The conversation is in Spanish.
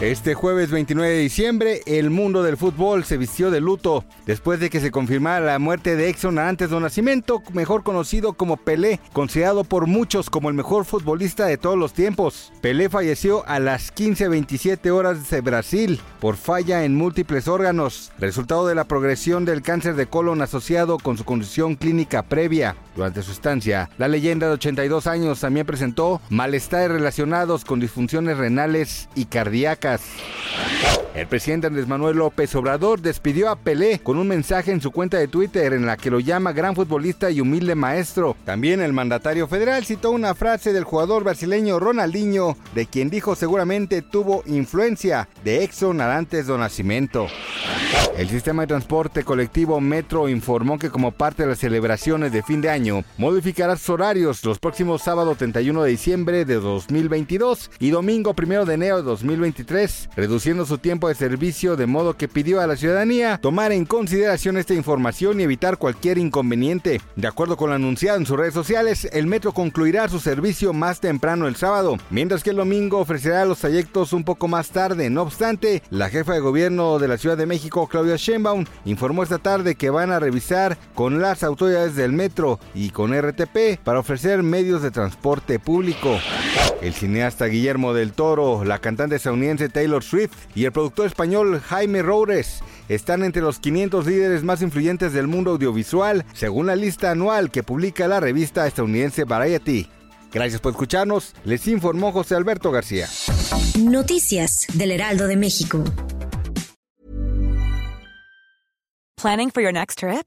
Este jueves 29 de diciembre, el mundo del fútbol se vistió de luto después de que se confirmara la muerte de Exxon antes de nacimiento, mejor conocido como Pelé, considerado por muchos como el mejor futbolista de todos los tiempos. Pelé falleció a las 15:27 horas de Brasil por falla en múltiples órganos, resultado de la progresión del cáncer de colon asociado con su condición clínica previa. Durante su estancia, la leyenda de 82 años también presentó malestares relacionados con disfunciones renales y cardíacas. El presidente Andrés Manuel López Obrador despidió a Pelé con un mensaje en su cuenta de Twitter en la que lo llama gran futbolista y humilde maestro. También el mandatario federal citó una frase del jugador brasileño Ronaldinho, de quien dijo seguramente tuvo influencia de Exxon antes de nacimiento. El sistema de transporte colectivo Metro informó que como parte de las celebraciones de fin de año, modificará sus horarios los próximos sábado 31 de diciembre de 2022 y domingo 1 de enero de 2023, reduciendo su tiempo de servicio de modo que pidió a la ciudadanía tomar en consideración esta información y evitar cualquier inconveniente. De acuerdo con lo anunciado en sus redes sociales, el metro concluirá su servicio más temprano el sábado, mientras que el domingo ofrecerá los trayectos un poco más tarde. No obstante, la jefa de gobierno de la Ciudad de México, Claudia Sheinbaum, informó esta tarde que van a revisar con las autoridades del metro y con RTP para ofrecer medios de transporte público. El cineasta Guillermo del Toro, la cantante estadounidense Taylor Swift y el productor español Jaime Roures están entre los 500 líderes más influyentes del mundo audiovisual, según la lista anual que publica la revista estadounidense Variety. Gracias por escucharnos, les informó José Alberto García. Noticias del Heraldo de México. Planning for your next trip?